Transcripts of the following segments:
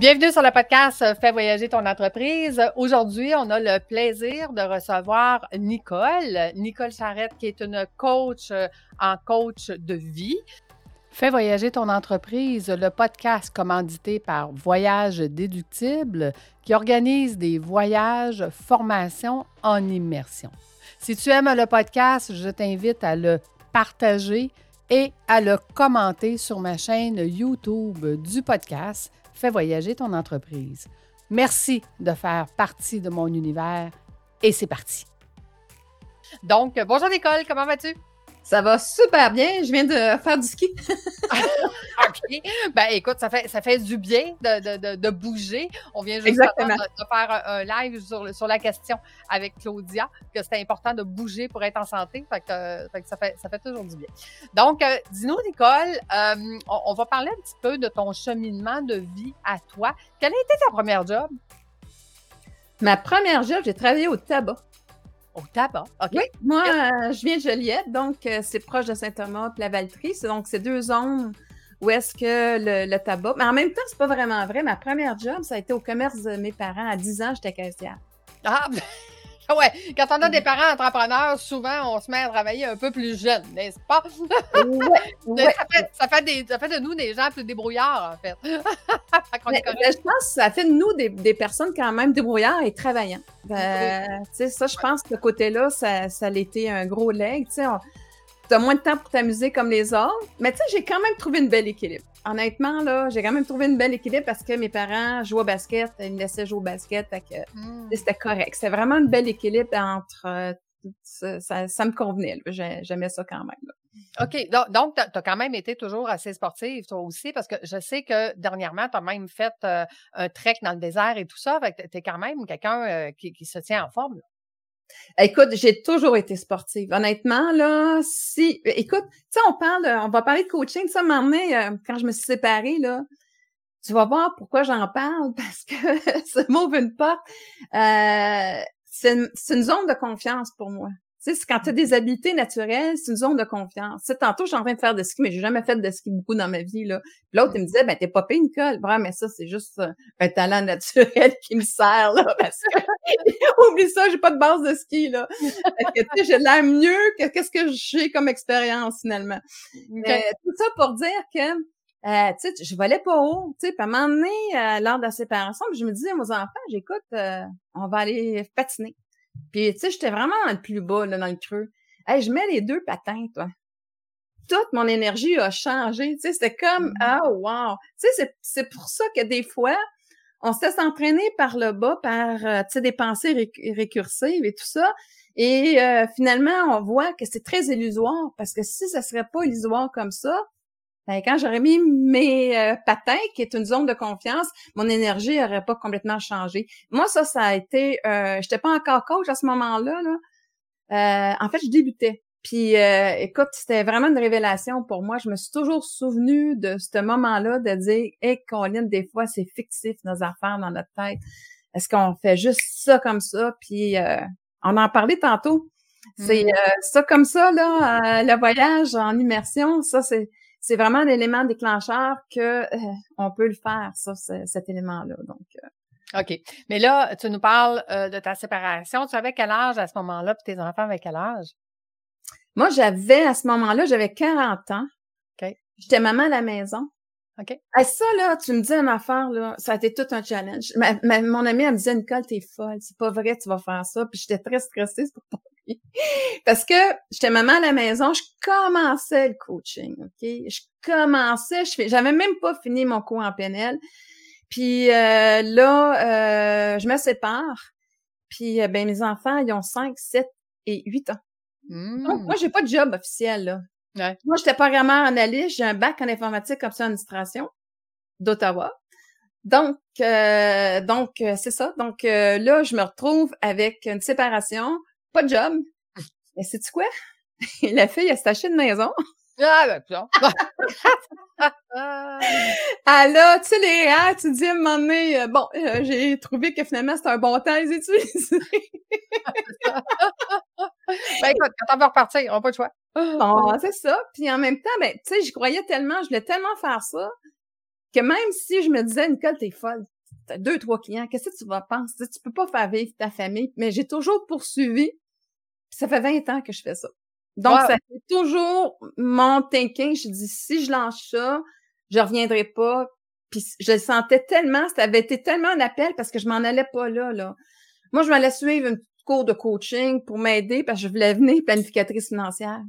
Bienvenue sur le podcast Fais voyager ton entreprise. Aujourd'hui, on a le plaisir de recevoir Nicole. Nicole Charrette, qui est une coach euh, en coach de vie. Fais voyager ton entreprise, le podcast commandité par Voyage Déductible, qui organise des voyages, formations en immersion. Si tu aimes le podcast, je t'invite à le partager et à le commenter sur ma chaîne YouTube du podcast Fais voyager ton entreprise. Merci de faire partie de mon univers et c'est parti. Donc, bonjour Nicole, comment vas-tu? Ça va super bien. Je viens de faire du ski. OK. Ben, écoute, ça fait, ça fait du bien de, bouger. On vient juste de, faire un, live sur, sur, la question avec Claudia, que c'était important de bouger pour être en santé. Fait que, ça, fait, ça fait toujours du bien. Donc, euh, dis-nous, Nicole, euh, on, va parler un petit peu de ton cheminement de vie à toi. Quelle a été ta première job? Ma première job, j'ai travaillé au tabac. Au tabac, OK. Oui, moi, euh, je viens de Joliette, donc euh, c'est proche de Saint-Thomas et la Valtrie. Donc, c'est deux zones où est-ce que le, tabac. Mais en même temps, c'est pas vraiment vrai. Ma première job, ça a été au commerce de mes parents. À 10 ans, j'étais caissière. Ah, ouais, quand on a des parents entrepreneurs, souvent, on se met à travailler un peu plus jeune, n'est-ce pas? Ouais, Ça, fait, des, ça, fait, de nous des gens plus débrouillards, en fait. je pense que ça fait de nous des, des personnes quand même débrouillards et travaillants. Euh, sais, ça, je pense que ce côté-là, ça, ça a été un gros leg. Tu as moins de temps pour t'amuser comme les autres, mais tu sais, j'ai quand même trouvé une belle équilibre honnêtement, là, j'ai quand même trouvé une belle équilibre parce que mes parents jouaient au basket, ils me laissaient jouer au basket, hmm. c'était correct. C'était vraiment une belle équilibre entre euh, ça, me convenait. J'aimais ça quand même. OK. Donc, tu as quand même été toujours assez sportive, toi aussi, parce que je sais que dernièrement, tu as même fait euh, un trek dans le désert et tout ça. tu es quand même quelqu'un euh, qui, se tient en forme. Écoute, j'ai toujours été sportive. Honnêtement, là, si, écoute, tu sais, on parle, on va parler de coaching. Ça m'a euh, quand je me suis séparée, là, tu vas voir pourquoi j'en parle, parce que ça m'ouvre une porte. Euh, c'est une, zone de confiance pour moi. Sais, quand tu as des habiletés naturelles, c'est une zone de confiance. Tu sais, tantôt, je suis en train de faire de ski, mais j'ai jamais fait de ski beaucoup dans ma vie, là. L'autre, il me disait, ben, t'es pas une colle. Vrai, mais ça, c'est juste euh, un talent naturel qui me sert, là, parce que, oublie ça, j'ai pas de base de ski, là. tu sais, j'ai l'air mieux que qu'est-ce que j'ai comme expérience, finalement. Mais tout ça pour dire que, euh, tu sais, je volais pas haut, tu sais, puis à un moment donné, euh, lors de la séparation, je me disais à mes enfants, j'écoute, euh, on va aller patiner. Puis, tu sais, j'étais vraiment dans le plus bas, là, dans le creux. Hey, je mets les deux patins, toi. Toute mon énergie a changé. Tu sais, c'était comme, ah, oh, wow. Tu sais, c'est pour ça que des fois, on se laisse entraîner par le bas, par, euh, tu sais, des pensées récursives et tout ça. Et euh, finalement, on voit que c'est très illusoire parce que si ça serait pas illusoire comme ça, quand j'aurais mis mes euh, patins, qui est une zone de confiance, mon énergie n'aurait pas complètement changé. Moi, ça, ça a été, euh, j'étais pas encore coach à ce moment-là. Là. Euh, en fait, je débutais. Puis, euh, écoute, c'était vraiment une révélation pour moi. Je me suis toujours souvenu de ce moment-là de dire, hey, Colin, des fois, c'est fictif nos affaires dans notre tête. Est-ce qu'on fait juste ça comme ça? Puis, on en parlait tantôt. C'est mm. ça comme ça, là, le voyage en immersion, ça, c'est c'est vraiment l'élément déclencheur que euh, on peut le faire, ça, cet élément-là. Donc. Euh. OK. Mais là, tu nous parles euh, de ta séparation. Tu avais quel âge à ce moment-là, puis tes enfants avaient quel âge? Moi, j'avais, à ce moment-là, j'avais 40 ans. OK. J'étais maman à la maison. OK. Et ça, là, tu me dis une affaire, là, ça a été tout un challenge. mon amie, elle me disait, Nicole, t'es folle, c'est pas vrai, tu vas faire ça. Puis j'étais très stressée, pour Parce que j'étais maman à la maison, je commençais le coaching, OK? Je commençais, je j'avais même pas fini mon cours en PNL. Puis euh, là, euh, je me sépare. Puis euh, ben mes enfants, ils ont 5, 7 et 8 ans. Donc, moi, mmh. j'ai pas de job officiel, là. Ouais. Moi, j'étais programmeur analyste, j'ai un bac en informatique option administration d'Ottawa. Donc, donc c'est ça. Donc là, je me retrouve avec une séparation, pas de job. Et c'est quoi? la fille, elle s'est achetée une maison. Ah, ben, ah là, tu sais, les ah, tu dis à un moment donné, euh, bon, euh, j'ai trouvé que finalement, c'était un bon temps à les utiliser. Ben écoute, quand on va repartir, on n'a pas le choix. Bon, c'est ça. Puis en même temps, ben, tu sais, j'y croyais tellement, je voulais tellement faire ça que même si je me disais, Nicole, t'es folle, t'as deux, trois clients, qu'est-ce que tu vas penser? Tu peux pas faire vivre ta famille, mais j'ai toujours poursuivi. Ça fait 20 ans que je fais ça. Donc, ça fait toujours mon thinking. Je dis, si je lâche ça, je reviendrai pas. Puis je le sentais tellement, ça avait été tellement un appel parce que je m'en allais pas là, là. Moi, je m'allais suivre une cours de coaching pour m'aider parce que je voulais venir planificatrice financière.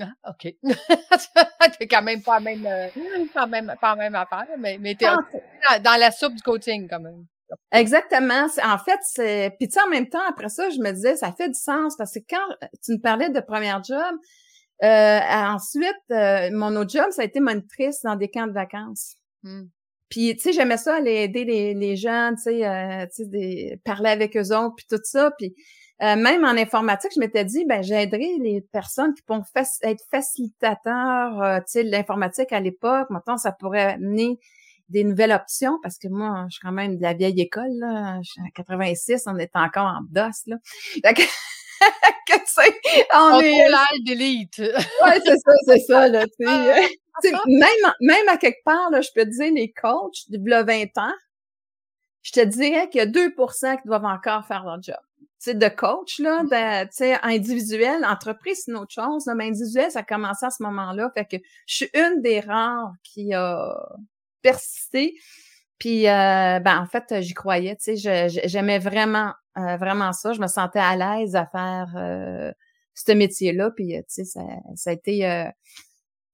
Ah, OK. t'es quand même pas même, euh, pas même, pas même affaire, mais, mais t'es dans, la soupe du coaching quand même. Exactement. En fait, c'est. Puis tu sais, en même temps, après ça, je me disais, ça fait du sens parce que quand tu me parlais de premier job, euh, ensuite, euh, mon autre job, ça a été monitrice dans des camps de vacances. Mmh. Puis, tu sais, j'aimais ça, aller aider les, les jeunes, tu sais, euh, parler avec eux autres, puis tout ça. Puis, euh, même en informatique, je m'étais dit, ben j'aiderais les personnes qui pourront être facilitateurs, euh, tu sais, de l'informatique à l'époque. Maintenant, ça pourrait amener des nouvelles options parce que moi, je suis quand même de la vieille école, là. Je suis en 86, on est encore en DOS, là. que, on, est d'élite. ouais, c'est ça, c'est ça, là, tu sais. même, même à quelque part, là, je peux te dire, les coachs, de 20 ans, je te dirais qu'il y a 2% qui doivent encore faire leur job sais, de coach, là, mm. tu sais, individuel, entreprise, c'est une autre chose, mais individuel, ça a commencé à ce moment-là. Fait que je suis une des rares qui a persisté. Puis, euh, ben, en fait, j'y croyais, tu sais, j'aimais vraiment, euh, vraiment ça. Je me sentais à l'aise à faire euh, ce métier-là. Puis, tu sais, ça, ça, a été...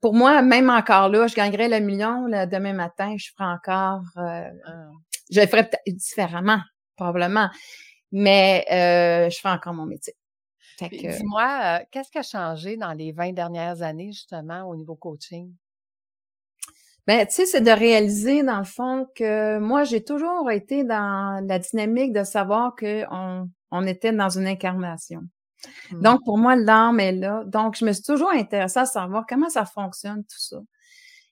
pour moi, même encore là, je gagnerais le million là, demain matin, je ferais encore... Ah. Je le ferais peut-être différemment, probablement mais euh, je fais encore mon métier. Dis-moi, euh, qu'est-ce qui a changé dans les 20 dernières années, justement, au niveau coaching? Ben, tu sais, c'est de réaliser, dans le fond, que moi, j'ai toujours été dans la dynamique de savoir qu'on on était dans une incarnation. Mmh. Donc, pour moi, l'âme est là. Donc, je me suis toujours intéressée à savoir comment ça fonctionne, tout ça.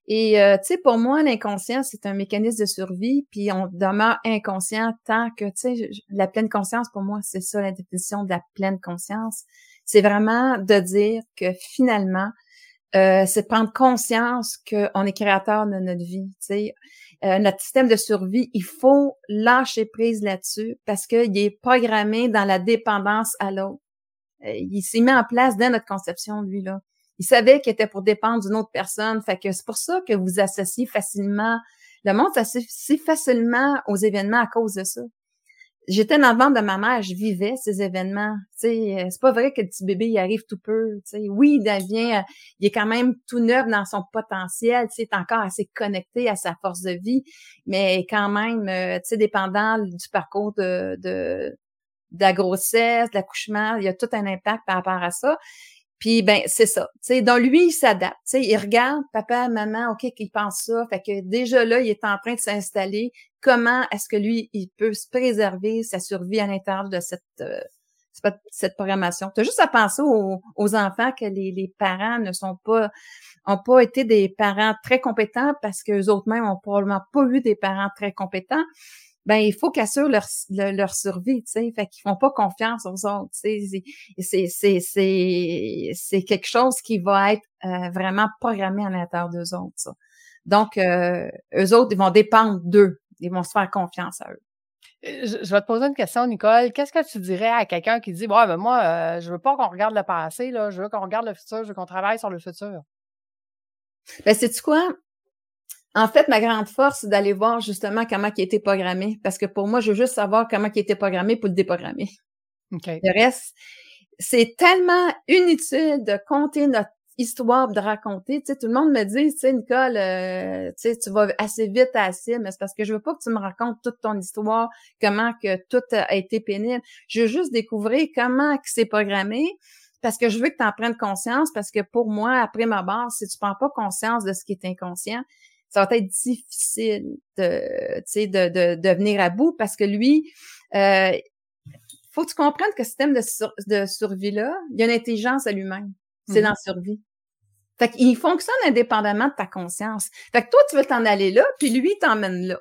Et euh, tu sais, pour moi, l'inconscient, c'est un mécanisme de survie, puis on demeure inconscient tant que, tu sais, la pleine conscience, pour moi, c'est ça la définition de la pleine conscience. C'est vraiment de dire que finalement, euh, c'est prendre conscience qu'on est créateur de notre vie. Tu sais, euh, notre système de survie, il faut lâcher prise là-dessus parce qu'il est programmé dans la dépendance à l'autre. Il s'est mis en place dans notre conception, lui là. Il savait qu'il était pour dépendre d'une autre personne. Fait que c'est pour ça que vous associez facilement. Le monde s'associe facilement aux événements à cause de ça. J'étais dans le ventre de ma mère, je vivais ces événements. Euh, c'est pas vrai que le petit bébé arrive tout peu. Tu sais, oui, il devient, euh, il est quand même tout neuf dans son potentiel. Sais, est encore assez connecté à sa force de vie, mais quand même, euh, dépendant du parcours de de la grossesse, de l'accouchement, il y a tout un impact par rapport à ça. Puis ben c'est ça. Sais, dans lui, il s'adapte. Il regarde papa, maman, ok, qu'il pense ça. Fait que déjà là, il est en train de s'installer. Comment est-ce que lui, il peut se préserver sa survie à l'intérieur de cette euh, cette programmation? Tu as juste à penser aux, enfants que les, les, parents ne sont pas ont pas été des parents très compétents parce que eux autres mêmes ont probablement pas eu des parents très compétents ben il faut qu'ils assurent leur, leur survie, tu sais, fait qu'ils font pas confiance aux autres, tu sais, c'est c'est c'est c'est quelque chose qui va être euh, vraiment programmé à l'intérieur d'eux autres, ça. Donc euh, eux autres ils vont dépendre d'eux, ils vont se faire confiance à eux. Euh, je, vais te poser une question, Nicole. Qu'est-ce que tu dirais à quelqu'un qui dit, ouais, ben moi, euh, je veux pas qu'on regarde le passé, là, je veux qu'on regarde le futur, je veux qu'on travaille sur le futur. Ben, c'est tu quoi? En fait, ma grande force, c'est d'aller voir justement comment il a été programmé. Parce que pour moi, je veux juste savoir comment il a été programmé pour le déprogrammer. Le reste, c'est tellement inutile de compter notre histoire, de raconter. Tu sais, tout le monde me dit, tu sais, Nicole, euh, tu sais, tu vas assez vite à assez, mais c'est parce que je veux pas que tu me racontes toute ton histoire, comment que tout a été pénible. Je veux juste découvrir comment c'est programmé parce que je veux que tu en prennes conscience, parce que pour moi, après ma barre, si tu prends pas conscience de ce qui est inconscient, ça va être difficile de, de, de, de venir à bout parce que lui, euh, faut que tu comprennes que ce système de, de survie-là, il y a une intelligence à lui-même. C'est mm-hmm. dans la survie. Fait qu'il fonctionne indépendamment de ta conscience. Fait que toi, tu veux t'en aller là, puis lui, il t'emmène là.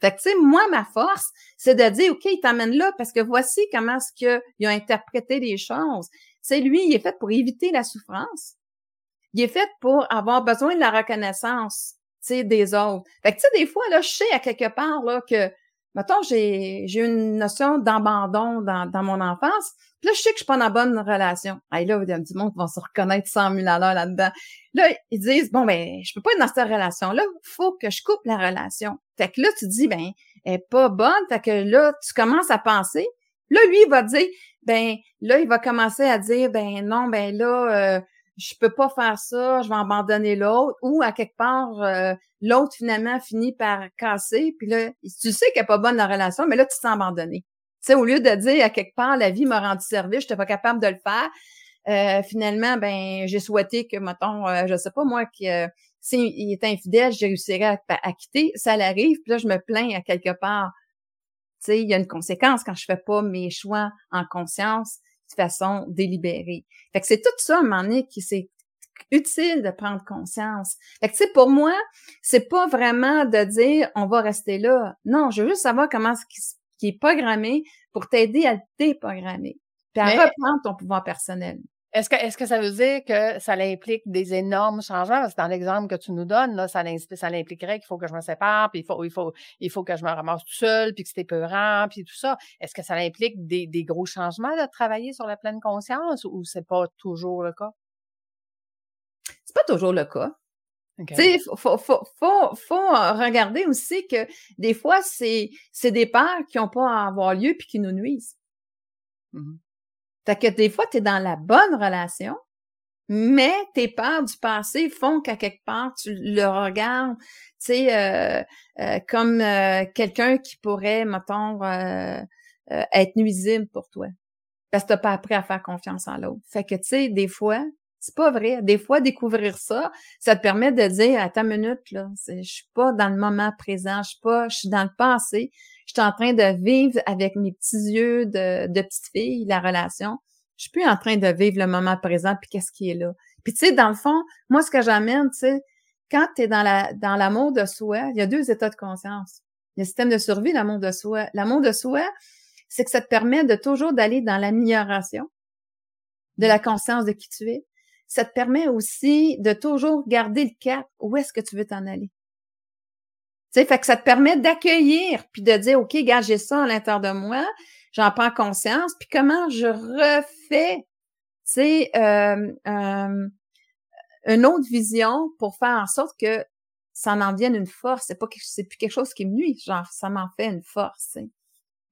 Fait que, tu sais, moi, ma force, c'est de dire, OK, il t'emmène là parce que voici comment est-ce qu'il a interprété les choses. C'est lui, il est fait pour éviter la souffrance. Il est fait pour avoir besoin de la reconnaissance des autres. Fait que, tu sais, des fois, là, je sais à quelque part, là, que, mettons, j'ai, j'ai une notion d'abandon dans, dans mon enfance. Puis là, je sais que je suis pas dans la bonne relation. Hey, là, il y a du monde qui va se reconnaître 100 000 à l'heure là-dedans. Là, ils disent, bon, ben, je peux pas être dans cette relation-là. Faut que je coupe la relation. Fait que là, tu dis, ben, elle est pas bonne. Fait que là, tu commences à penser. Là, lui, il va dire, ben, là, il va commencer à dire, ben, non, ben, là, euh, je peux pas faire ça, je vais abandonner l'autre, ou à quelque part, euh, l'autre finalement finit par casser, puis là, tu sais qu'elle n'est pas bonne la relation, mais là, tu te sens abandonné. Tu sais, au lieu de dire à quelque part, la vie m'a rendu service, je n'étais pas capable de le faire, euh, finalement, ben, j'ai souhaité que, mettons, euh, je sais pas moi, que s'il est infidèle, je réussirais à, quitter, ça l'arrive, puis là, je me plains à quelque part. Tu sais, il y a une conséquence quand je fais pas mes choix en conscience de façon délibérée. Fait que c'est tout ça, à un moment donné, qui c'est utile de prendre conscience. Fait que, tu sais, pour moi, c'est pas vraiment de dire on va rester là. Non, je veux juste savoir comment ce qui, est programmé pour t'aider à le déprogrammer, puis à reprendre ton pouvoir personnel. Est-ce que, est-ce que ça veut dire que ça implique des énormes changements? Parce que dans l'exemple que tu nous donnes, là, ça, ça impliquerait qu'il faut que je me sépare, puis il faut, il faut, il faut que je me ramasse tout seul, puis que c'est peurant, puis tout ça. Est-ce que ça implique des, des gros changements de travailler sur la pleine conscience ou c'est pas toujours le cas? C'est pas toujours le cas. Tu sais, faut, faut, faut, faut, faut regarder aussi que des fois, c'est, c'est des peurs qui n'ont pas à avoir lieu puis qui nous nuisent. Mmh fait que des fois, tu es dans la bonne relation, mais tes peurs du passé font qu'à quelque part, tu le regardes, tu sais, euh, euh, comme euh, quelqu'un qui pourrait, mettons, être nuisible pour toi. Parce que t'as pas appris à faire confiance en l'autre. Fait que, tu sais, des fois, c'est pas vrai. Des fois, découvrir ça, ça te permet de dire, à ta minute, là, je suis pas dans le moment présent, je suis pas, je suis dans le passé, je suis en train de vivre avec mes petits yeux de, de petite fille, la relation. Je suis plus en train de vivre le moment présent, puis qu'est-ce qui est là? Puis tu sais, dans le fond, moi, ce que j'amène, tu sais, quand tu es dans la dans l'amour de soi, il y a deux états de conscience. Il y a le système de survie, l'amour de soi. L'amour de soi, c'est que ça te permet de toujours d'aller dans l'amélioration de la conscience de qui tu es ça te permet aussi de toujours garder le cap. Où est-ce que tu veux t'en aller? Sais, fait que ça te permet d'accueillir puis de dire, OK, gars, j'ai ça à l'intérieur de moi, j'en prends conscience, puis comment je refais, tu sais, euh, euh, une autre vision pour faire en sorte que ça en devienne une force. C'est pas c'est plus quelque chose qui me nuit, genre ça m'en fait une force. Tu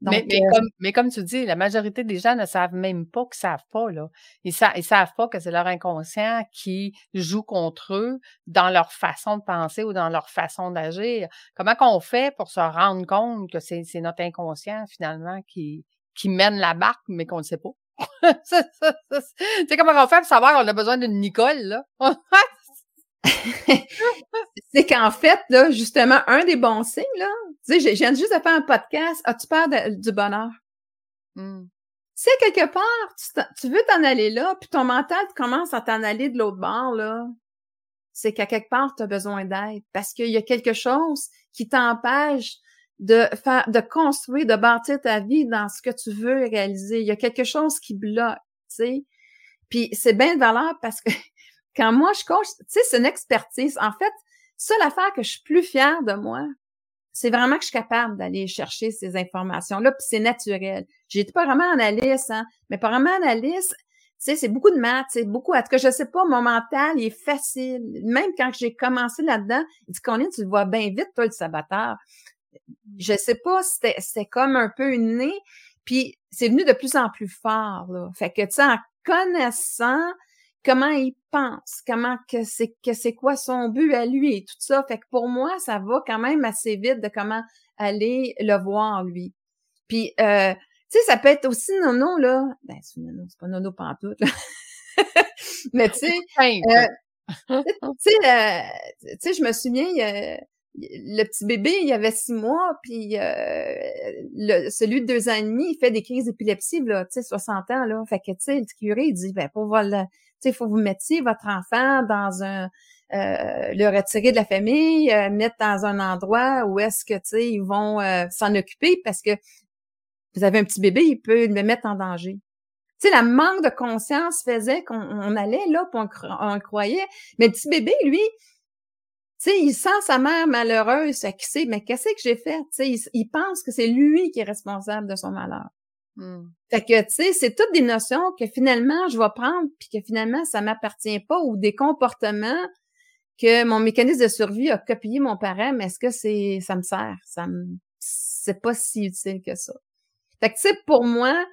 sais mais, mais, euh comme, mais comme tu dis, la majorité des gens ne savent même pas qu'ils savent pas, là. Ils, sa ils savent pas que c'est leur inconscient qui joue contre eux dans leur façon de penser ou dans leur façon d'agir. Comment qu'on fait pour se rendre compte que c'est notre inconscient, finalement, qui, qui mène la barque, mais qu'on ne sait pas? tu sais, comment on fait pour savoir qu'on a besoin d'une Nicole, là? c'est qu'en fait, là, justement, un des bons signes, là, tu sais, je viens juste de faire un podcast, as-tu peur du bonheur? Mmh. Si quelque part, tu, veux t'en aller là, puis ton mental commence à t'en aller de l'autre bord, là, c'est qu'à quelque part, tu as besoin d'aide parce qu'il y a quelque chose qui t'empêche de faire, de construire, de bâtir ta vie dans ce que tu veux réaliser. Il y a quelque chose qui bloque, tu sais. Puis c'est bien de valeur parce que quand moi je coach, tu sais, c'est une expertise. En fait, ça l'affaire que je suis plus fière de moi, c'est vraiment que je suis capable d'aller chercher ces informations-là, puis c'est naturel. J'étais pas vraiment analyste, hein, mais pas vraiment analyste, tu sais, c'est beaucoup de maths, c'est beaucoup, en tout cas, je sais pas, mon mental, il est facile. Même quand j'ai commencé là-dedans, il dit, tu le vois bien vite, toi, le saboteur. Je sais pas, c'était, c'était comme un peu une puis c'est venu de plus en plus fort, là. Fait que, tu sais, en connaissant comment il pense, comment que c'est que c'est quoi son but à lui et tout ça. Fait que pour moi, ça va quand même assez vite de comment aller le voir lui. Puis euh, tu sais, ça peut être aussi nono là. Ben c'est nono, c'est pas nono pantoute là. Mais tu sais, euh, tu sais, euh, tu sais, je me souviens, le petit bébé, il avait six mois, puis euh, le, celui de deux ans et demi, il fait des crises d'épilepsie, là, tu sais, 60 ans, là. Fait que, tu sais, le curé, il dit, ben, pour voilà, il faut vous mettre votre enfant dans un euh, le retirer de la famille, euh, mettre dans un endroit où est-ce que tu ils vont euh, s'en occuper parce que vous avez un petit bébé, il peut le mettre en danger. Tu sais, la manque de conscience faisait qu'on allait là, puis on, croyait. Mais le petit bébé, lui, Tu il sent sa mère malheureuse, qu'il sait, mais qu'est-ce que j'ai fait? Tu il, pense que c'est lui qui est responsable de son malheur. Mmh. Fait que, tu sais, c'est toutes des notions que finalement, je vais prendre, puis que finalement, ça m'appartient pas, ou des comportements que mon mécanisme de survie a copié mon parent, mais est-ce que c'est ça me sert? Ça me c'est pas si utile que ça. Fait que tu sais, pour moi,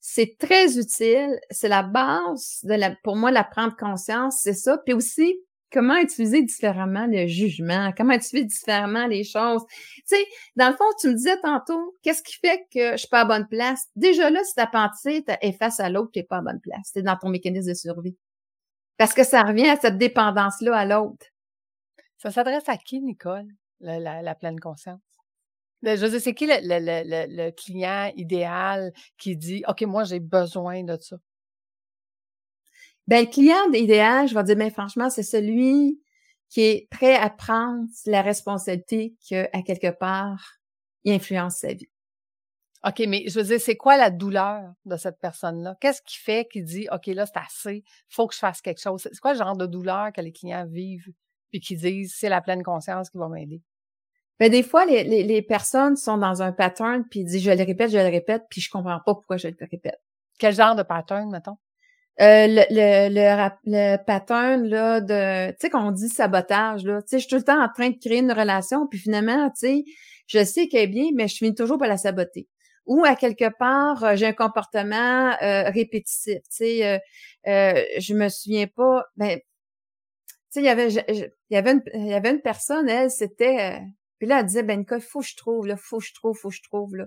c'est très utile. C'est la base de la, pour moi, la prendre conscience, c'est ça. Puis aussi, comment utiliser différemment le jugement, comment utiliser différemment les choses? Tu sais, dans le fond, tu me disais tantôt, qu'est-ce qui fait que je suis pas à bonne place? Déjà là, si ta pensée est face à l'autre, tu n'es pas à bonne place. C'est dans ton mécanisme de survie. Parce que ça revient à cette dépendance-là à l'autre. Ça s'adresse à qui, Nicole, la, pleine conscience? Ben, je dire, c'est qui le, client idéal qui dit OK, moi, j'ai besoin de ça? Ben, le client idéal, je vais dire, mais ben, franchement, c'est celui qui est prêt à prendre la responsabilité qu'à quelque part, il influence sa vie. OK, mais je veux dire, c'est quoi la douleur de cette personne-là? Qu'est-ce qui fait qu'il dit, OK, là, c'est assez, faut que je fasse quelque chose? C'est quoi le genre de douleur que les clients vivent puis qui disent, c'est la pleine conscience qui va m'aider? Ben, des fois, les, les, personnes sont dans un pattern puis ils disent, je le répète, je le répète, puis je comprends pas pourquoi je le répète. Quel genre de pattern, mettons? Euh, le, le, le, le, pattern là de tu sais qu'on dit sabotage là tu sais je suis tout le temps en train de créer une relation puis finalement tu sais je sais qu'elle est bien mais je finis toujours par la saboter ou à quelque part euh, j'ai un comportement euh, répétitif. Tu sais, euh, euh, je me souviens pas. Ben, tu sais, il y avait, il y avait une, il y avait une personne, elle, c'était, puis là, elle disait, ben, il faut que je trouve, là, faut que je trouve, faut que je trouve, là.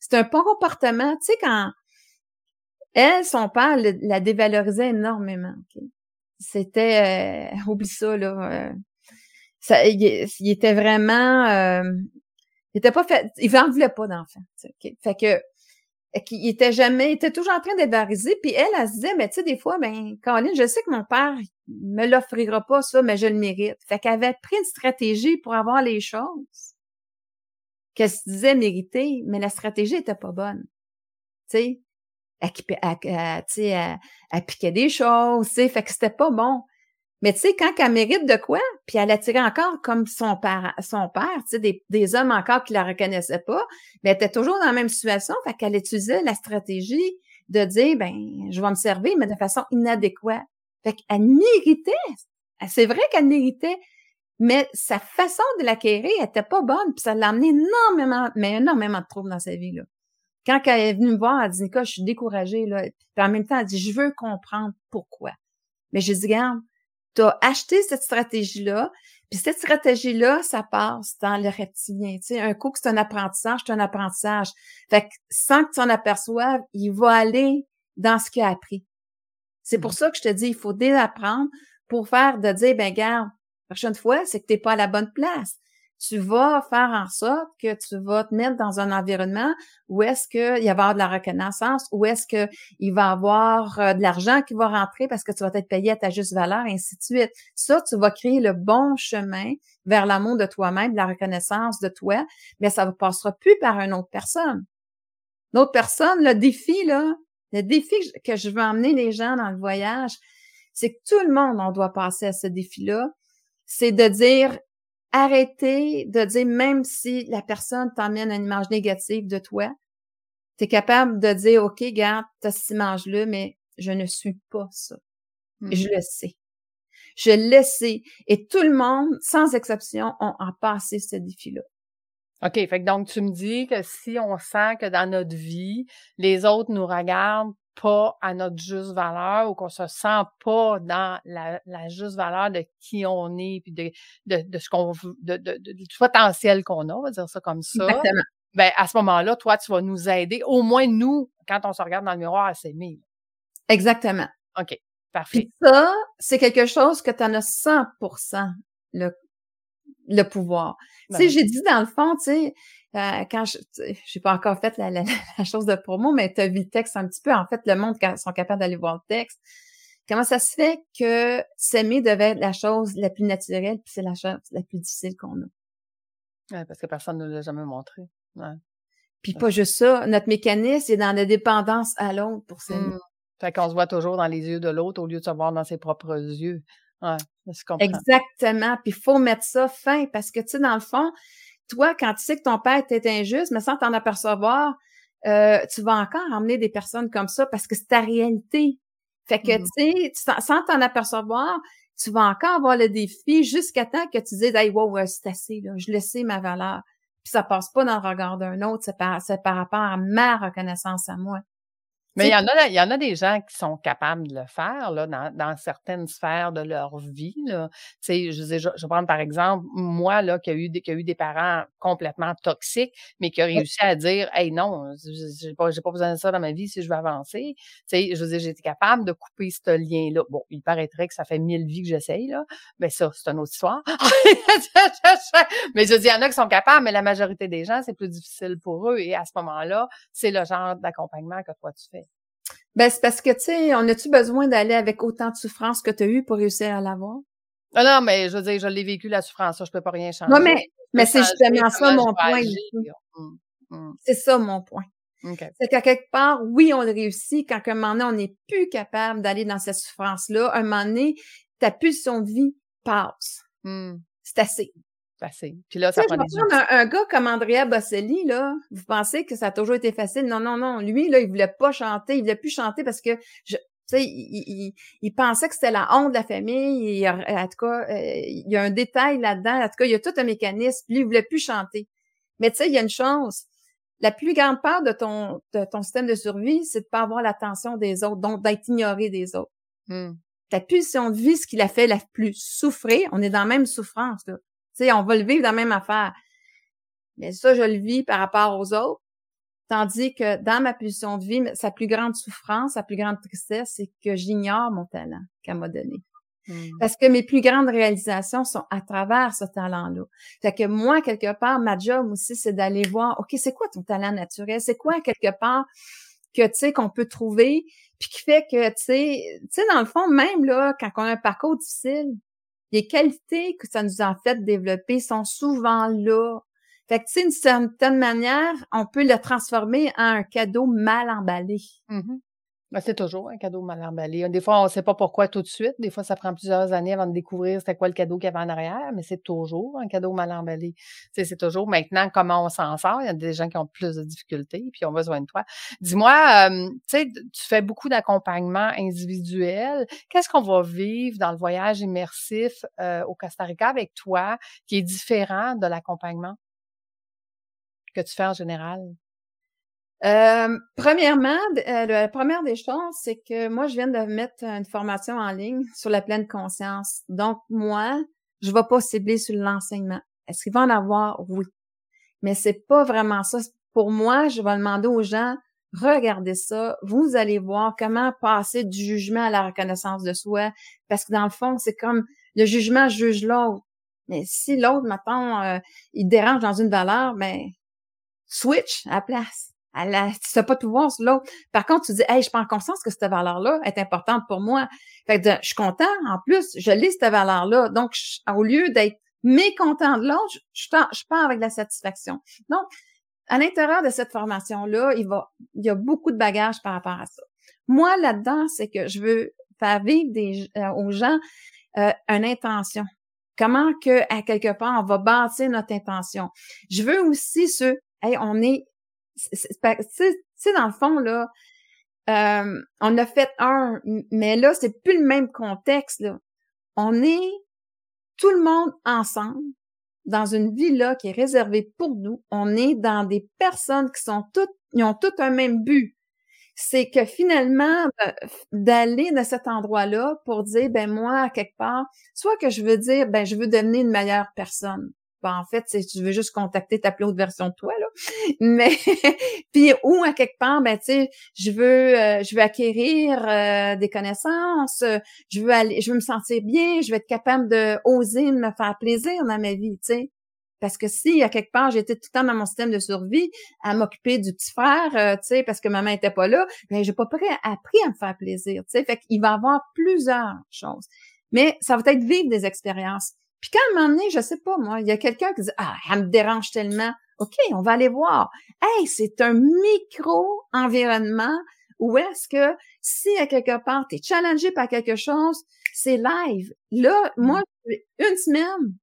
C'est un bon comportement. Tu sais, quand elle, son père la dévalorisait énormément. C'était, oublie ça, là. ça, il, il, était vraiment il était pas fait, il en voulait pas d'enfant. Fait que, il était jamais, il était toujours en train d'ébariser. Puis elle, elle se disait, mais tu sais, des fois, ben, Caroline, je sais que mon père me l'offrira pas ça, mais je le mérite. Fait qu'elle avait pris une stratégie pour avoir les choses qu'elle se disait mériter, mais la stratégie était pas bonne. Tu sais, elle, elle, elle, elle, piquait des choses, tu fait que c'était pas bon. Mais tu sais, quand elle mérite de quoi, puis elle attirait encore comme son père, son tu sais, des, des, hommes encore qui la reconnaissaient pas, mais elle était toujours dans la même situation, fait qu'elle utilisait la stratégie de dire, ben, je vais me servir, mais de façon inadéquate. Fait qu'elle méritait. C'est vrai qu'elle méritait, mais sa façon de l'acquérir était pas bonne, puis ça l'a amené énormément, mais énormément de troubles dans sa vie, là. Quand elle est venue me voir, elle dit, Nicole, je suis découragée, là. Puis en même temps, elle dit, je veux comprendre pourquoi. Mais je dis, regarde, tu as acheté cette stratégie-là, puis cette stratégie-là, ça passe dans le reptilien. Tu sais, un coup que c'est un apprentissage, c'est un apprentissage. Fait que sans que tu en aperçoives, il va aller dans ce qu'il a appris. C'est pour mmh. ça que je te dis, il faut désapprendre pour faire de dire, ben garde, la prochaine fois, c'est que tu n'es pas à la bonne place tu vas faire en sorte que tu vas te mettre dans un environnement où est-ce qu'il va y avoir de la reconnaissance, où est-ce qu'il va y avoir euh, de l'argent qui va rentrer parce que tu vas être payé à ta juste valeur, et ainsi de suite. Ça, tu vas créer le bon chemin vers l'amour de toi-même, la reconnaissance de toi, mais ça ne passera plus par une autre personne. L'autre personne, le défi, là, le défi que je veux emmener les gens dans le voyage, c'est que tout le monde, on doit passer à ce défi-là, c'est de dire, arrêter de dire, même si la personne t'emmène une image négative de toi, tu es capable de dire, OK, garde, tu as cette image-là, mais je ne suis pas ça. Je mmh. le sais. Je le sais. Et tout le monde, sans exception, ont en passé ce défi-là. OK, fait que donc tu me dis que si on sent que dans notre vie, les autres nous regardent pas à notre juste valeur ou qu'on se sent pas dans la, juste valeur de qui on est puis de, de, ce qu'on de, de, du potentiel qu'on a, on va dire ça comme ça. Exactement. Ben, à ce moment-là, toi, tu vas nous aider, au moins nous, quand on se regarde dans le miroir, à s'aimer. Exactement. OK, parfait. ça, c'est quelque chose que tu en as 100% le, le pouvoir. tu sais, ben j'ai dit dans le fond, tu sais, euh, quand je j'ai pas encore fait la, la, la, chose de promo, mais tu as vu le texte un petit peu. En fait, le monde sont capables d'aller voir le texte. Comment ça se fait que s'aimer devait être la chose la plus naturelle, puis c'est la chose la plus difficile qu'on a? Ouais, parce que personne ne l'a jamais montré. Ouais. Puis pas juste ça, notre mécanisme est dans la dépendance à l'autre pour s'aimer. Mmh. Fait qu'on se voit toujours dans les yeux de l'autre au lieu de se voir dans ses propres yeux. Ouais, je comprends. Exactement. Puis il faut mettre ça fin parce que, tu sais, dans le fond, toi, quand tu sais que ton père était injuste, mais sans t'en apercevoir, euh, tu vas encore emmener des personnes comme ça parce que c'est ta réalité. Fait que, mm-hmm. tu sais, sans t'en apercevoir, tu vas encore avoir le défi jusqu'à temps que tu dises, hey, wow, c'est assez, là, je le sais, ma valeur. Puis ça passe pas dans le regard d'un autre, c'est par, c'est par rapport à ma reconnaissance à moi. Mais il y, en a, il y en a des gens qui sont capables de le faire là, dans, dans certaines sphères de leur vie. Là. Je, je, je vais prendre par exemple moi là, qui a eu des, qui a eu des parents complètement toxiques, mais qui a réussi à dire Hey non, j'ai pas, pas besoin de ça dans ma vie si je veux avancer. sais, je veux dire, j'étais capable de couper ce lien-là. Bon, il paraîtrait que ça fait mille vies que j'essaye, là. Mais ça, c'est une autre histoire. mais je dis, il y en a qui sont capables, mais la majorité des gens, c'est plus difficile pour eux. Et à ce moment-là, c'est le genre d'accompagnement que toi tu fais. Ben, c'est parce que, tu sais, on a-tu besoin d'aller avec autant de souffrance que tu as eu pour réussir à l'avoir? Non, non, mais je veux dire, je l'ai vécu, la souffrance, ça, je peux pas rien changer. Non, mais, mais c'est justement ça mon point. Hum, hum. C'est ça mon point. C'est qu'à quelque part, oui, on réussit quand à un moment donné, on n'est plus capable d'aller dans cette souffrance-là. Un moment donné, ta pulsion de vie passe. C'est assez. Puis là, ça prend des un, un, gars comme Andrea Bocelli, là, vous pensez que ça a toujours été facile? Non, non, non. Lui, là, il voulait pas chanter. Il voulait plus chanter parce que, je, tu sais, il, il, pensait que c'était la honte de la famille. Et, en tout cas, euh, il y a un détail là-dedans. En tout cas, il y a tout un mécanisme. Lui, il voulait plus chanter. Mais tu sais, il y a une chose. La plus grande part de ton, de ton système de survie, c'est de pas avoir l'attention des autres, donc d'être ignoré des autres. Ta pulsion de vie, ce qui l'a fait la plus souffrir, on est dans la même souffrance, là sais, on va le vivre dans la même affaire. Mais ça, je le vis par rapport aux autres. Tandis que dans ma position de vie, sa plus grande souffrance, sa plus grande tristesse, c'est que j'ignore mon talent qu'elle m'a donné. Hmm. Parce que mes plus grandes réalisations sont à travers ce talent-là. Fait que moi, quelque part, ma job aussi, c'est d'aller voir, OK, c'est quoi ton talent naturel? C'est quoi, quelque part, que, tu sais, qu'on peut trouver, puis qui fait que, tu sais, tu sais, dans le fond, même là, quand on a un parcours difficile, les qualités que ça nous a fait développer sont souvent là. Fait que, tu sais, d'une certaine manière, on peut le transformer en un cadeau mal emballé. Mm-hmm. Ben, c'est toujours un cadeau mal emballé. Des fois, on ne sait pas pourquoi tout de suite. Des fois, ça prend plusieurs années avant de découvrir c'était quoi le cadeau qu'il y avait en arrière, mais c'est toujours un cadeau mal emballé. C'est toujours maintenant comment on s'en sort. Il y a des gens qui ont plus de difficultés puis ont besoin de toi. Dis-moi, euh, tu sais, tu fais beaucoup d'accompagnement individuel. Qu'est-ce qu'on va vivre dans le voyage immersif euh, au Costa Rica avec toi qui est différent de l'accompagnement que tu fais en général? Euh, premièrement, euh, la première des choses, c'est que moi, je viens de mettre une formation en ligne sur la pleine conscience. Donc, moi, je ne vais pas cibler sur l'enseignement. Est-ce qu'il va en avoir? Oui. Mais c'est pas vraiment ça. Pour moi, je vais demander aux gens, regardez ça. Vous allez voir comment passer du jugement à la reconnaissance de soi. Parce que dans le fond, c'est comme le jugement juge l'autre. Mais si l'autre, maintenant, euh, il dérange dans une valeur, ben, switch à la place elle tu sais pas tout voir sur l'autre. Par contre, tu dis, hey, je prends conscience que cette valeur-là est importante pour moi. Fait que je suis content. En plus, je lis cette valeur-là. Donc, au lieu d'être mécontent de l'autre, je, je pars avec la satisfaction. Donc, à l'intérieur de cette formation-là, il va, il y a beaucoup de bagages par rapport à ça. Moi, là-dedans, c'est que je veux faire vivre des, euh, aux gens euh, une intention. Comment que, à quelque part, on va bâtir notre intention. Je veux aussi ce, hey, on est tu sais, dans le fond, là, euh, on a fait un, mais là, c'est plus le même contexte, là. On est tout le monde ensemble dans une vie là qui est réservée pour nous. On est dans des personnes qui sont toutes, ils ont toutes un même but. C'est que finalement, euh, d'aller dans cet endroit-là pour dire, ben moi, quelque part, soit que je veux dire, ben je veux devenir une meilleure personne. Ben, en fait, tu veux juste contacter ta plus haute version de toi. Mais, puis, ou à quelque part, ben, tu sais, je veux, euh, je veux acquérir euh, des connaissances, je veux aller, je veux me sentir bien, je veux être capable de oser me faire plaisir dans ma vie, tu sais. Parce que si, à quelque part, j'étais tout le temps dans mon système de survie, à m'occuper du petit frère, euh, tu sais, parce que maman était pas là, ben, j'ai pas appris à me faire plaisir, tu sais. Fait qu'il va y avoir plusieurs choses. Mais ça va être vivre des expériences. Puis quand à un moment donné, je sais pas, moi, il y a quelqu'un qui dit, ah, elle me dérange tellement. OK, on va aller voir. Hey, c'est un micro-environnement où est-ce que si à quelque part tu es challengé par quelque chose, c'est live. Là, moi, une semaine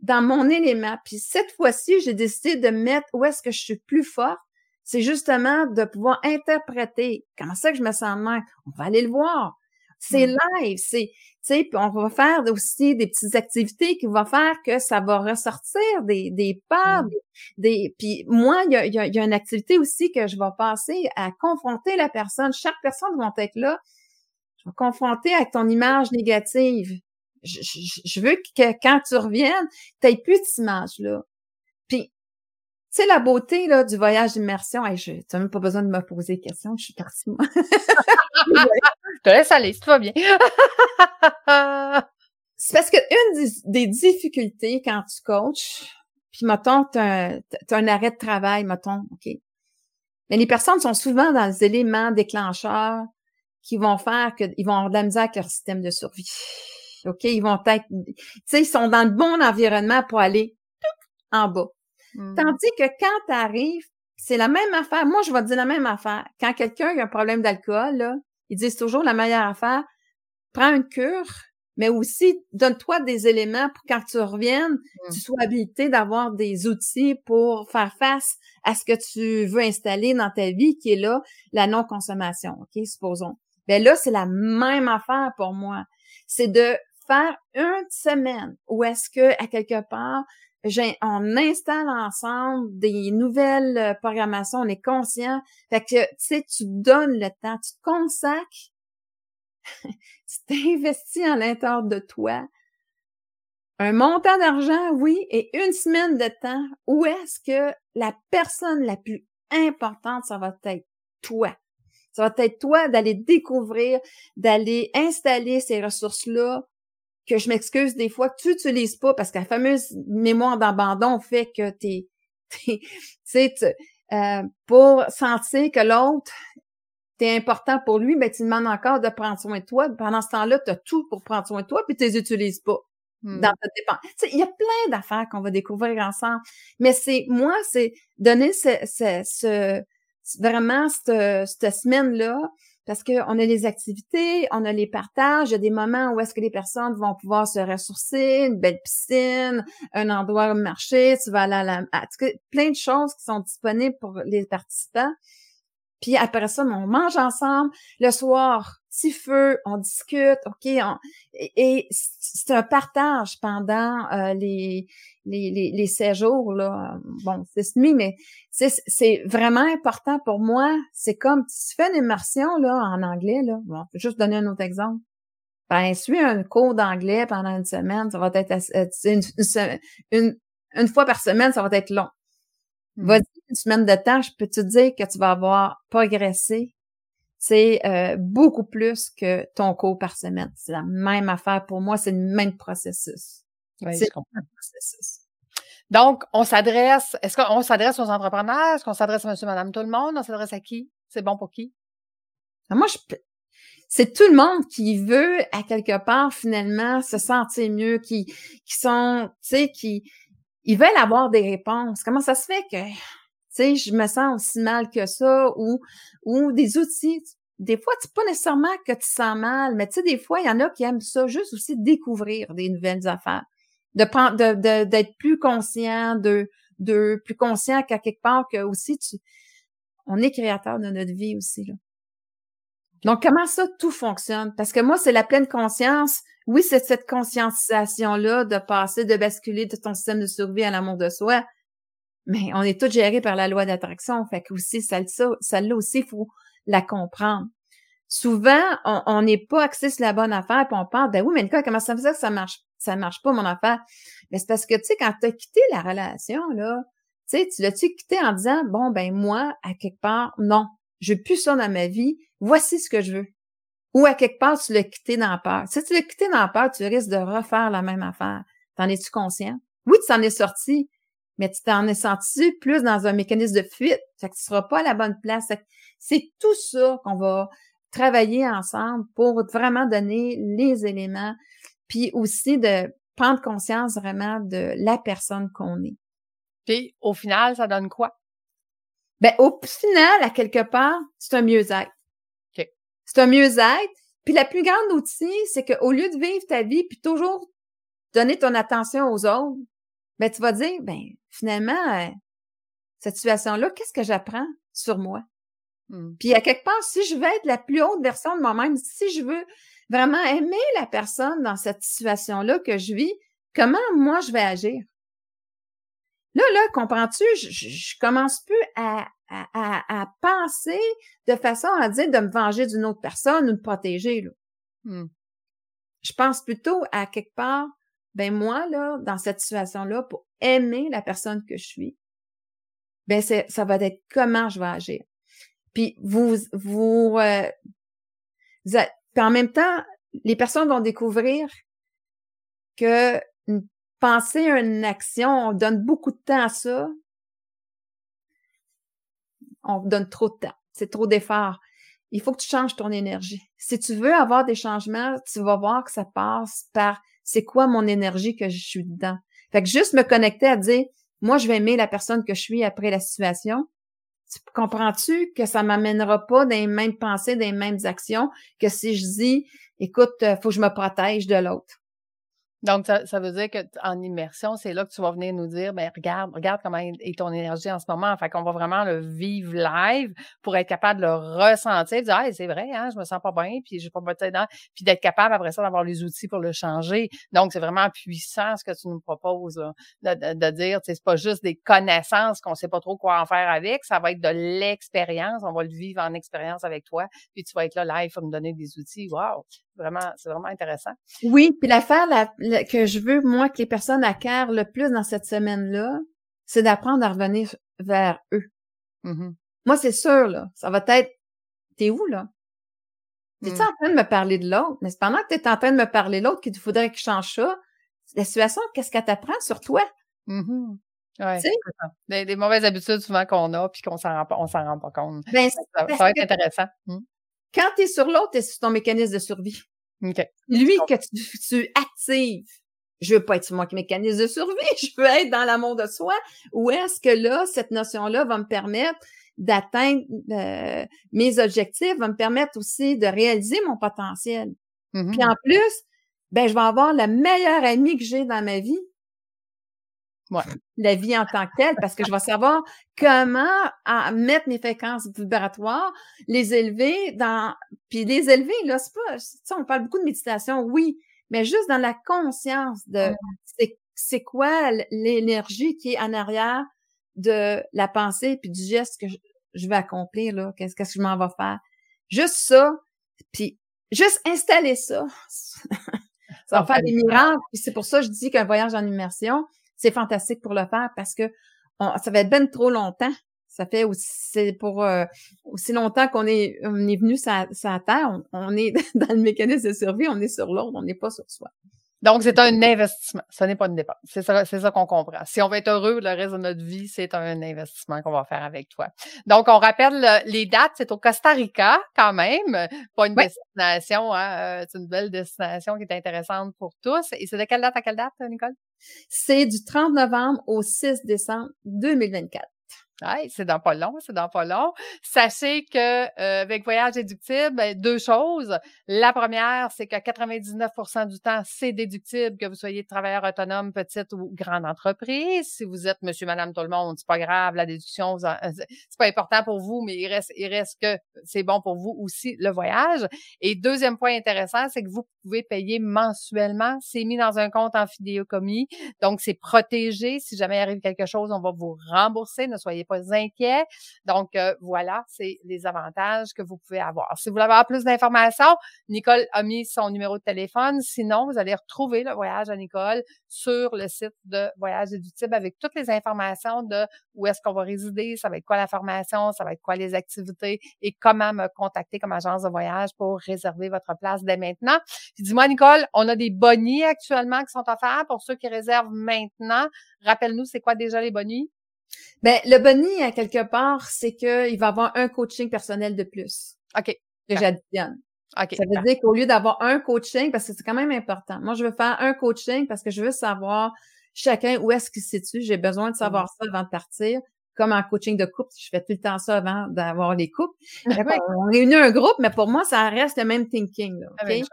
dans mon élément. Puis cette fois-ci, j'ai décidé de mettre où est-ce que je suis plus forte. C'est justement de pouvoir interpréter comment ça que je me sens mal. On va aller le voir. C'est mm. live, c'est, tu sais, puis on va faire aussi des petites activités qui vont faire que ça va ressortir des, des pas, mm. des, puis moi, il y a, y, y a, une activité aussi que je vais passer à confronter la personne. Chaque personne va être là. Je vais confronter avec ton image négative je, veux que quand tu reviennes, tu n'aies plus cette image-là. Puis, tu sais, la beauté là, du voyage d'immersion, tu n'as même pas besoin de me poser des questions, je suis partie, moi. je te laisse aller, tout va bien. C'est parce que une des, difficultés quand tu coaches, puis mettons, tu as, un arrêt de travail, mettons, OK. Mais les personnes sont souvent dans les éléments déclencheurs qui vont faire qu'ils vont avoir de la misère avec leur système de survie. OK? Ils vont être, tu sais, ils sont dans le bon environnement pour aller en bas. Mmh. Tandis que quand tu arrives, c'est la même affaire. Moi, je vais te dire la même affaire. Quand quelqu'un a un problème d'alcool, là, ils disent toujours la meilleure affaire, prends une cure, mais aussi donne-toi des éléments pour quand tu reviennes, mmh. tu sois habilité d'avoir des outils pour faire face à ce que tu veux installer dans ta vie, qui est là, la non-consommation, OK, supposons. Ben là, c'est la même affaire pour moi. C'est de faire une semaine où est-ce que, à quelque part, on installe ensemble des nouvelles euh, programmations, on est conscient. Fait que, tu sais, tu donnes le temps, tu te consacres, tu t'investis à l'intérieur de toi. Un montant d'argent, oui, et une semaine de temps où est-ce que la personne la plus importante, ça va être toi? Ça va être toi d'aller découvrir, d'aller installer ces ressources-là que je m'excuse des fois que tu n'utilises pas parce que la fameuse mémoire d'abandon fait que t'es, tu sais, euh, pour sentir que l'autre t'es important pour lui, ben tu demandes encore de prendre soin de toi. Pendant ce temps-là, tu as tout pour prendre soin de toi, puis tu les utilises pas. Hmm. Dans ta dépense. Il y a plein d'affaires qu'on va découvrir ensemble. Mais c'est moi, c'est donner ce, ce, ce vraiment cette, cette semaine-là parce qu'on a les activités, on a les partages, il y a des moments où est-ce que les personnes vont pouvoir se ressourcer, une belle piscine, un endroit où marcher, tu vas aller à la... plein de choses qui sont disponibles pour les participants. Puis après ça, on mange ensemble. Le soir, petit feu, on discute, OK, et, c'est un partage pendant euh, les, les, les, les séjours, là. Bon, c'est nuit, mais c'est vraiment important pour moi. C'est comme, tu fais une immersion, là, en anglais, là, bon, je vais juste donner un autre exemple. Ben, suis un cours d'anglais pendant une semaine, ça va être euh, une, une, une fois par semaine, ça va être long. Mmh. Vas-y, une semaine de temps, je peux te dire que tu vas avoir progressé. C'est euh, beaucoup plus que ton cours par semaine. C'est la même affaire pour moi, c'est le même processus. Oui, c'est le même processus. Donc, on s'adresse, est-ce qu'on s'adresse aux entrepreneurs? Est-ce qu'on s'adresse à monsieur, madame, tout le monde? On s'adresse à qui? C'est bon pour qui? Ah, moi, je, c'est tout le monde qui veut, à quelque part, finalement, se sentir mieux, qui, qui sont, tu sais, qui, ils veulent avoir des réponses. Comment ça se fait que, tu sais, je me sens aussi mal que ça ou, ou des outils? Des fois, c'est pas nécessairement que tu sens mal, mais tu sais, des fois, il y en a qui aiment ça, juste aussi découvrir des nouvelles affaires. De prendre, de, d'être plus conscient, de, de plus conscient qu'à quelque part que aussi tu, on est créateur de notre vie aussi, là. Donc, comment ça tout fonctionne? Parce que moi, c'est la pleine conscience. Oui, c'est cette conscientisation-là de passer, de basculer de ton système de survie à l'amour de soi. Mais on est tous gérés par la loi d'attraction. Fait que aussi, celle-là aussi, il faut la comprendre. Souvent, on n'est pas axé sur la bonne affaire, puis on parle, ben oui, mais comment ça fait ça que ça marche, ça marche pas, mon affaire? Mais c'est parce que, tu sais, quand tu as quitté la relation, là, tu sais, tu l'as-tu quitté en disant, bon, ben moi, à quelque part, non, je veux plus ça dans ma vie, voici ce que je veux. Ou à quelque part, tu l'as quitté dans la peur. Si tu l'as quitté dans la peur, tu risques de refaire la même affaire. T'en es-tu conscient? Oui, tu t'en es sorti, mais tu t'en es senti plus dans un mécanisme de fuite. Fait que tu seras pas à la bonne place. C'est tout ça qu'on va travailler ensemble pour vraiment donner les éléments, puis aussi de prendre conscience vraiment de la personne qu'on est. Puis au final, ça donne quoi? Ben, au final, à quelque part, c'est un mieux-être. C'est un mieux-être. Puis la plus grande outil, c'est qu'au lieu de vivre ta vie puis toujours donner ton attention aux autres, ben tu vas dire, ben finalement, euh, cette situation-là, qu'est-ce que j'apprends sur moi? Mmh. Puis à quelque part, si je veux être la plus haute version de moi-même, si je veux vraiment aimer la personne dans cette situation-là que je vis, comment moi je vais agir? Là, là, comprends-tu? Je, je, commence plus à, à, à, penser de façon à dire de me venger d'une autre personne ou de protéger. Là. Mmh. Je pense plutôt à quelque part, ben moi, là, dans cette situation-là, pour aimer la personne que je suis, ben c'est, ça va être comment je vais agir. Puis vous, vous, euh, vous puis en même temps, les personnes vont découvrir que penser à une action, on donne beaucoup de temps à ça. On donne trop de temps. C'est trop d'efforts. Il faut que tu changes ton énergie. Si tu veux avoir des changements, tu vas voir que ça passe par c'est quoi mon énergie que je suis dedans. Fait que juste me connecter à dire, moi, je vais aimer la personne que je suis après la situation. Comprends-tu que ça m'amènera pas les mêmes pensées, les mêmes actions que si je dis, écoute, faut que je me protège de l'autre? Donc, ça, ça veut dire qu'en immersion, c'est là que tu vas venir nous dire, ben regarde, regarde comment est ton énergie en ce moment. Fait qu'on va vraiment le vivre live pour être capable de le ressentir, dire, ah, c'est vrai, hein, je me sens pas bien, puis j'ai pas besoin puis d'être capable après ça d'avoir les outils pour le changer. Donc, c'est vraiment puissant ce que tu nous proposes, de, de, de, dire, c'est pas juste des connaissances qu'on sait pas trop quoi en faire avec, ça va être de l'expérience, on va le vivre en expérience avec toi, puis tu vas être là live pour nous donner des outils. Wow! Vraiment, c'est vraiment intéressant. Oui, puis l'affaire que je veux, moi, que les personnes acquièrent le plus dans cette semaine-là, c'est d'apprendre à revenir vers eux. Mm-hmm. Moi, c'est sûr, là, ça va être, t'es où, là? T'es-tu mm. en train de me parler de l'autre? Mais pendant que t'es en train de me parler de l'autre qu'il faudrait que je change ça, la situation, qu'est-ce qu'elle t'apprend sur toi? Mm-hmm. Ouais, des, mauvaises habitudes souvent qu'on a puis qu'on s'en rend pas, on s'en rend pas compte. Ben, ça, va être intéressant. Mm. Quand tu es sur l'autre, tu es sur ton mécanisme de survie. Okay. Lui que tu, tu, actives. Je veux pas être sur mon mécanisme de survie, je veux être dans l'amour de soi. Ou est-ce que là, cette notion-là va me permettre d'atteindre euh, mes objectifs, va me permettre aussi de réaliser mon potentiel. Mm-hmm. Puis en plus, ben je vais avoir la meilleure amie que j'ai dans ma vie la vie en tant que telle, parce que je vais savoir comment mettre mes fréquences vibratoires, les élever dans, puis les élever, là, c'est pas, tu on parle beaucoup de méditation, oui, mais juste dans la conscience de c'est quoi l'énergie qui est en arrière de la pensée puis du geste que je, vais accomplir, là, qu'est-ce que je m'en vais faire. Juste ça, puis juste installer ça. ça va faire des miracles. Puis c'est pour ça que je dis qu'un voyage en immersion, c'est fantastique pour le faire parce que ça va être bien trop longtemps. Ça fait aussi pour euh, aussi longtemps qu'on est on est venu sur, la Terre, on, est dans le mécanisme de survie, on est sur l'autre, on n'est pas sur soi. Donc, c'est un investissement. Ce n'est pas une dépense. C'est ça, c'est ça qu'on comprend. Si on veut être heureux le reste de notre vie, c'est un investissement qu'on va faire avec toi. Donc, on rappelle les dates. C'est au Costa Rica, quand même. Pas une destination, hein. Euh, c'est une belle destination qui est intéressante pour tous. Et c'est de quelle date à quelle date, Nicole? C'est du 30 novembre au 6 décembre 2024 c'est dans pas long, c'est dans pas long. Sachez que euh, avec Voyage déductible, ben, deux choses. La première, c'est que 99% du temps, c'est déductible que vous soyez travailleur autonome, petite ou grande entreprise. Si vous êtes monsieur, madame, tout le monde, c'est pas grave, la déduction, euh, c'est pas important pour vous, mais il reste, il reste que c'est bon pour vous aussi le voyage. Et deuxième point intéressant, c'est que vous pouvez payer mensuellement. C'est mis dans un compte en fidéocommis, donc c'est protégé. Si jamais arrive quelque chose, on va vous rembourser. Ne soyez Donc, euh, voilà, c'est les avantages que vous pouvez avoir. Si vous voulez avoir plus d'informations, Nicole a mis son numéro de téléphone. Sinon, vous allez retrouver le voyage à Nicole sur le site de Voyage Éductible avec toutes les informations de où est-ce qu'on va résider, ça va être quoi la formation, ça va être quoi les activités et comment me contacter comme agence de voyage pour réserver votre place dès maintenant. dis-moi, Nicole, on a des bonnies actuellement qui sont offerts pour ceux qui réservent maintenant. Rappelle-nous, c'est quoi déjà les bonnies? Ben, le bunny, à quelque part, c'est qu'il va avoir un coaching personnel de plus. OK. Que j'additionne. OK. Ça veut dire qu'au lieu d'avoir un coaching, parce que c'est quand même important. Moi, je veux faire un coaching parce que je veux savoir chacun où est-ce qu'il se situe. J'ai besoin de savoir mm. ça avant de partir. comme en coaching de couple, je fais tout le temps ça avant d'avoir les couples. On réunit un groupe, mais pour moi, ça reste le même thinking. Là, OK?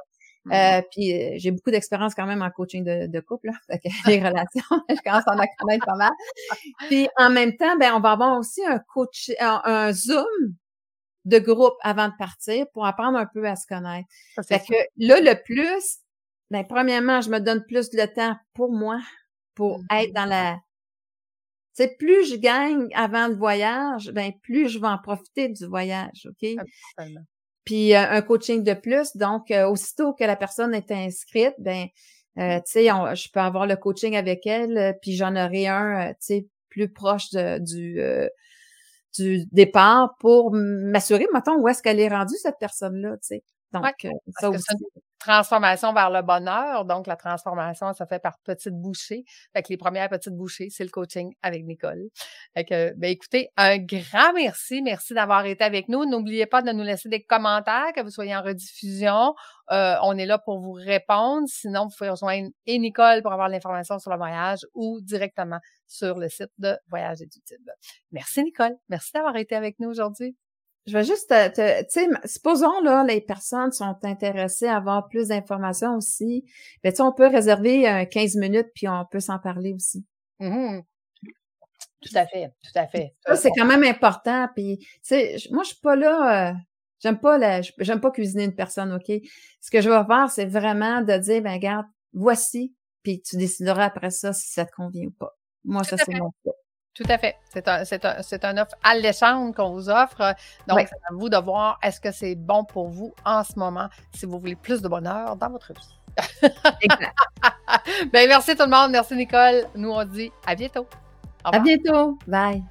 Euh, puis euh, j'ai beaucoup d'expérience quand même en coaching de, de couple, là, les relations, je commence à en connaître pas mal. Puis en même temps, ben on va avoir aussi un coach, un, zoom de groupe avant de partir pour apprendre un peu à se connaître. fait que là, le plus, ben premièrement, je me donne plus de temps pour moi, pour être dans la tu sais, plus je gagne avant le voyage, ben plus je vais en profiter du voyage, OK? Puis euh, un coaching de plus. Donc, euh, aussitôt que la personne est inscrite, ben, euh, tu sais, je peux avoir le coaching avec elle, puis j'en aurai un, tu sais, plus proche du du départ pour m'assurer, mettons, où est-ce qu'elle est rendue cette personne-là, tu sais. Donc, ça aussi transformation vers le bonheur. Donc, la transformation, ça fait par petites bouchées. Fait que les premières petites bouchées, c'est le coaching avec Nicole. Fait que, ben, écoutez, un grand merci. Merci d'avoir été avec nous. N'oubliez pas de nous laisser des commentaires, que vous soyez en rediffusion. Euh, on est là pour vous répondre. Sinon, vous pouvez rejoindre et Nicole pour avoir l'information sur le voyage ou directement sur le site de Voyage Éductible. Merci, Nicole. Merci d'avoir été avec nous aujourd'hui. Je vais juste te, tu sais, supposons là, les personnes sont intéressées à avoir plus d'informations aussi. Ben, tu sais, on peut réserver euh, 15 minutes puis on peut s'en parler aussi. Mmh tout à fait, tout à fait. Ça, c'est quand même important. Puis, tu sais, moi, je suis pas là. Euh, j'aime pas la, j'aime pas cuisiner une personne, ok? Ce que je vais faire, c'est vraiment de dire, ben regarde, voici, puis tu décideras après ça si ça te convient ou pas. Moi, ça c'est mon fait. Tout à fait. C'est un, c'est un, c'est un offre alléchante qu'on vous offre. Donc, c'est à vous de voir est-ce que c'est bon pour vous en ce moment, si vous voulez plus de bonheur dans votre vie? exact. ben, merci tout le monde. Merci, Nicole. Nous, on dit à bientôt. À bientôt. Bye.